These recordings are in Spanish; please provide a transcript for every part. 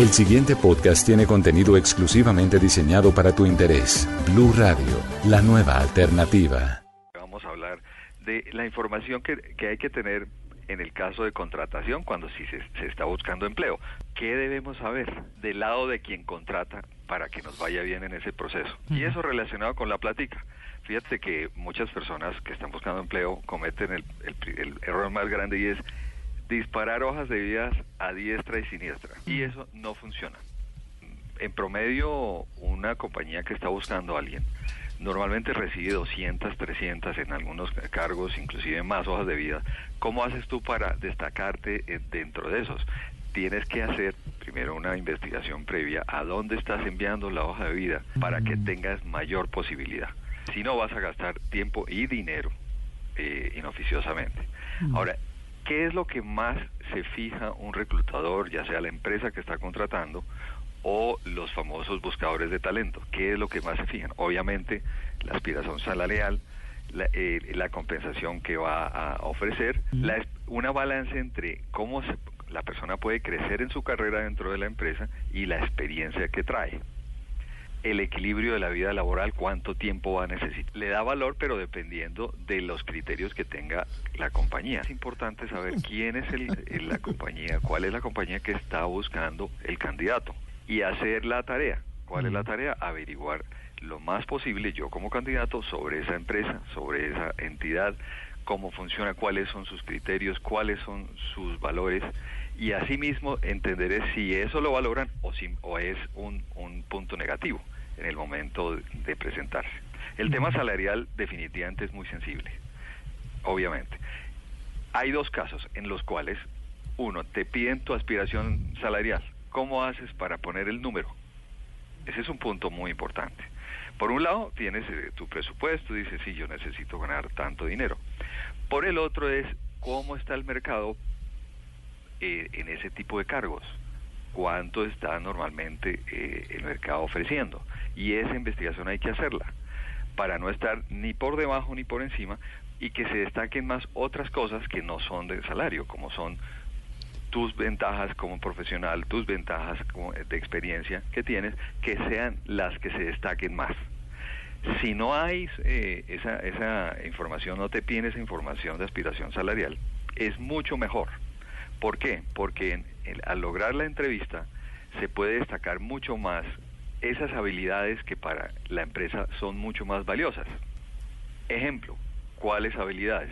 El siguiente podcast tiene contenido exclusivamente diseñado para tu interés. Blue Radio, la nueva alternativa. Vamos a hablar de la información que, que hay que tener en el caso de contratación cuando sí se, se, está buscando empleo. ¿Qué debemos saber del lado de quien contrata para que nos vaya bien en ese proceso? Y eso relacionado con la plática. Fíjate que muchas personas que están buscando empleo cometen el, el, el error más grande y es disparar hojas de vidas a diestra y siniestra. Y eso no funciona. En promedio, una compañía que está buscando a alguien normalmente recibe 200, 300 en algunos cargos, inclusive más hojas de vida. ¿Cómo haces tú para destacarte dentro de esos? Tienes que hacer primero una investigación previa a dónde estás enviando la hoja de vida para que tengas mayor posibilidad. Si no, vas a gastar tiempo y dinero eh, inoficiosamente. Ahora, ¿qué es lo que más se fija un reclutador, ya sea la empresa que está contratando o los famosos buscadores de talento? ¿Qué es lo que más se fijan? Obviamente la aspiración salarial, la, eh, la compensación que va a ofrecer, la, una balance entre cómo se, la persona puede crecer en su carrera dentro de la empresa y la experiencia que trae el equilibrio de la vida laboral, cuánto tiempo va a necesitar. Le da valor, pero dependiendo de los criterios que tenga la compañía. Es importante saber quién es el, la compañía, cuál es la compañía que está buscando el candidato y hacer la tarea. ¿Cuál es la tarea? Averiguar lo más posible yo como candidato sobre esa empresa, sobre esa entidad, cómo funciona, cuáles son sus criterios, cuáles son sus valores y asimismo entenderé si eso lo valoran o, si, o es un, un punto negativo en el momento de presentarse. El tema salarial definitivamente es muy sensible, obviamente. Hay dos casos en los cuales, uno, te piden tu aspiración salarial. ¿Cómo haces para poner el número? Ese es un punto muy importante. Por un lado, tienes eh, tu presupuesto, dices, sí, yo necesito ganar tanto dinero. Por el otro es cómo está el mercado eh, en ese tipo de cargos cuánto está normalmente eh, el mercado ofreciendo. Y esa investigación hay que hacerla para no estar ni por debajo ni por encima y que se destaquen más otras cosas que no son del salario, como son tus ventajas como profesional, tus ventajas de experiencia que tienes, que sean las que se destaquen más. Si no hay eh, esa, esa información, no te piden esa información de aspiración salarial, es mucho mejor. ¿Por qué? Porque al lograr la entrevista se puede destacar mucho más esas habilidades que para la empresa son mucho más valiosas. Ejemplo, ¿cuáles habilidades?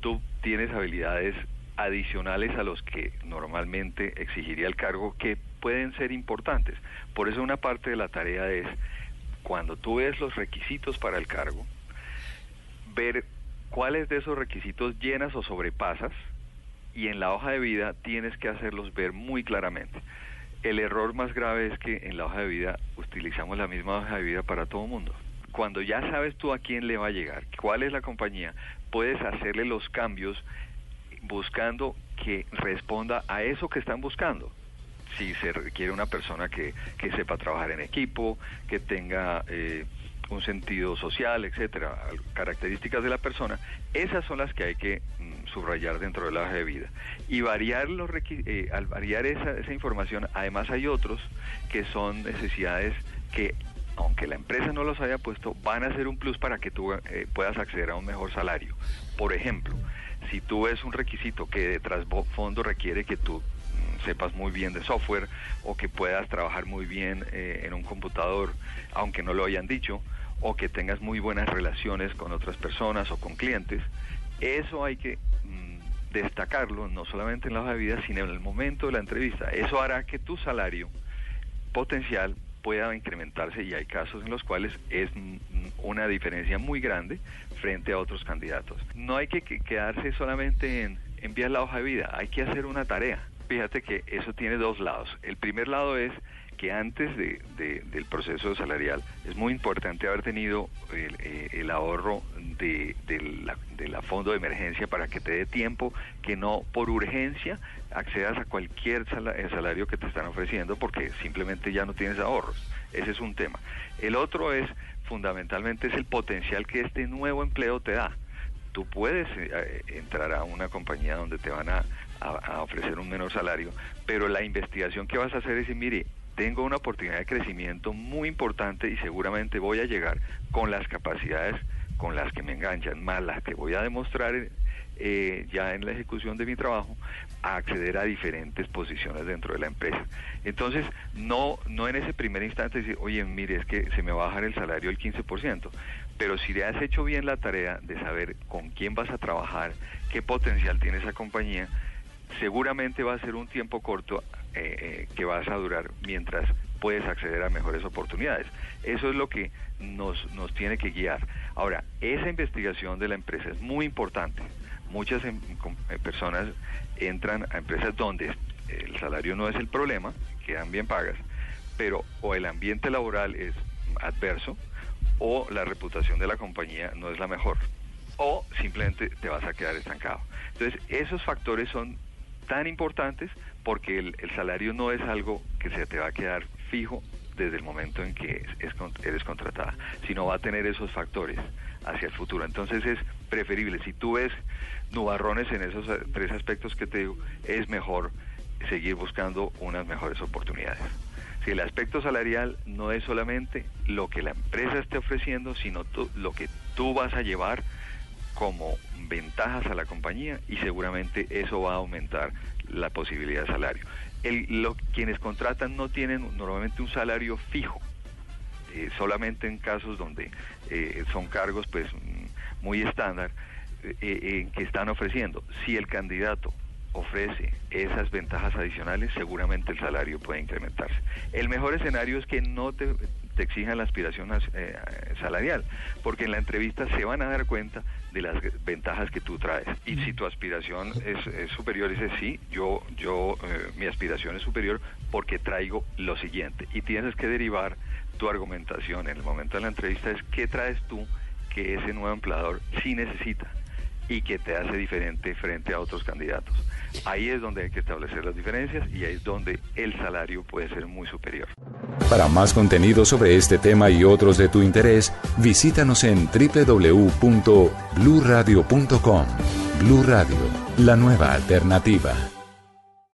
Tú tienes habilidades adicionales a los que normalmente exigiría el cargo que pueden ser importantes. Por eso una parte de la tarea es, cuando tú ves los requisitos para el cargo, ver cuáles de esos requisitos llenas o sobrepasas y en la hoja de vida tienes que hacerlos ver muy claramente. El error más grave es que en la hoja de vida utilizamos la misma hoja de vida para todo el mundo. Cuando ya sabes tú a quién le va a llegar, cuál es la compañía, puedes hacerle los cambios buscando que responda a eso que están buscando. Si se requiere una persona que, que sepa trabajar en equipo, que tenga eh, un sentido social, etcétera, características de la persona, esas son las que hay que mm, subrayar dentro de la hoja de vida. Y variar los eh, al variar esa, esa información, además hay otros que son necesidades que aunque la empresa no los haya puesto, van a ser un plus para que tú eh, puedas acceder a un mejor salario. Por ejemplo, si tú ves un requisito que de trasfondo requiere que tú sepas muy bien de software o que puedas trabajar muy bien eh, en un computador, aunque no lo hayan dicho, o que tengas muy buenas relaciones con otras personas o con clientes, eso hay que mm, destacarlo no solamente en la hoja de vida, sino en el momento de la entrevista. Eso hará que tu salario potencial pueda incrementarse y hay casos en los cuales es mm, una diferencia muy grande frente a otros candidatos. No hay que quedarse solamente en enviar la hoja de vida, hay que hacer una tarea. Fíjate que eso tiene dos lados. El primer lado es que antes de, del proceso salarial es muy importante haber tenido el, eh, ahorro de, la, de la fondo de emergencia para que te dé tiempo que no por urgencia accedas a cualquier eh, salario que te están ofreciendo porque simplemente ya no tienes ahorros. Ese es un tema. El otro es, fundamentalmente, es el potencial que este nuevo empleo te da. Tú puedes eh, entrar a una compañía donde te van a a, ofrecer un menor salario, pero la investigación que vas a hacer es decir, mire, tengo una oportunidad de crecimiento muy importante y seguramente voy a llegar con las capacidades con las que me enganchan, más las que voy a demostrar eh, ya en la ejecución de mi trabajo, a acceder a diferentes posiciones dentro de la empresa. Entonces, no, no en ese primer instante decir, oye, mire, es que se me va a bajar el salario el 15%, pero si le has hecho bien la tarea de saber con quién vas a trabajar, qué potencial tiene esa compañía, seguramente va a ser un tiempo corto eh, eh, que vas a durar mientras puedes acceder a mejores oportunidades. Eso es lo que nos, nos tiene que guiar. Ahora, esa investigación de la empresa es muy importante. Muchas em, eh, personas entran a empresas donde el salario no es el problema, quedan bien pagas, pero o el ambiente laboral es adverso o la reputación de la compañía no es la mejor o simplemente te vas a quedar estancado. Entonces, esos factores son tan importantes porque el, salario no es algo que se te va a quedar fijo desde el momento en que eres contratada, sino va a tener esos factores hacia el futuro. Entonces es preferible, si tú ves nubarrones en esos eh, tres aspectos que te digo, es mejor seguir buscando unas mejores oportunidades. Si el aspecto salarial no es solamente lo que la empresa esté ofreciendo, sino lo que tú vas a llevar como ventajas a la compañía y seguramente eso va a aumentar la posibilidad de salario. El, quienes contratan no tienen normalmente un salario fijo, eh, solamente en casos donde eh, son cargos pues muy estándar eh, que están ofreciendo. Si el candidato ofrece esas ventajas adicionales, seguramente el salario puede incrementarse. El mejor escenario es que no te, te exijan la aspiración eh, salarial, porque en la entrevista se van a dar cuenta de las ventajas que tú traes. Y si tu aspiración es, superior, dices sí, yo, yo, eh, mi aspiración es superior porque traigo lo siguiente. Y tienes que derivar tu argumentación en el momento de la entrevista es qué traes tú que ese nuevo empleador sí necesita y que te hace diferente frente a otros candidatos. Ahí es donde hay que establecer las diferencias y ahí es donde el salario puede ser muy superior. Para más contenido sobre este tema y otros de tu interés, visítanos en www.bluradio.com. Blu Radio, la nueva alternativa.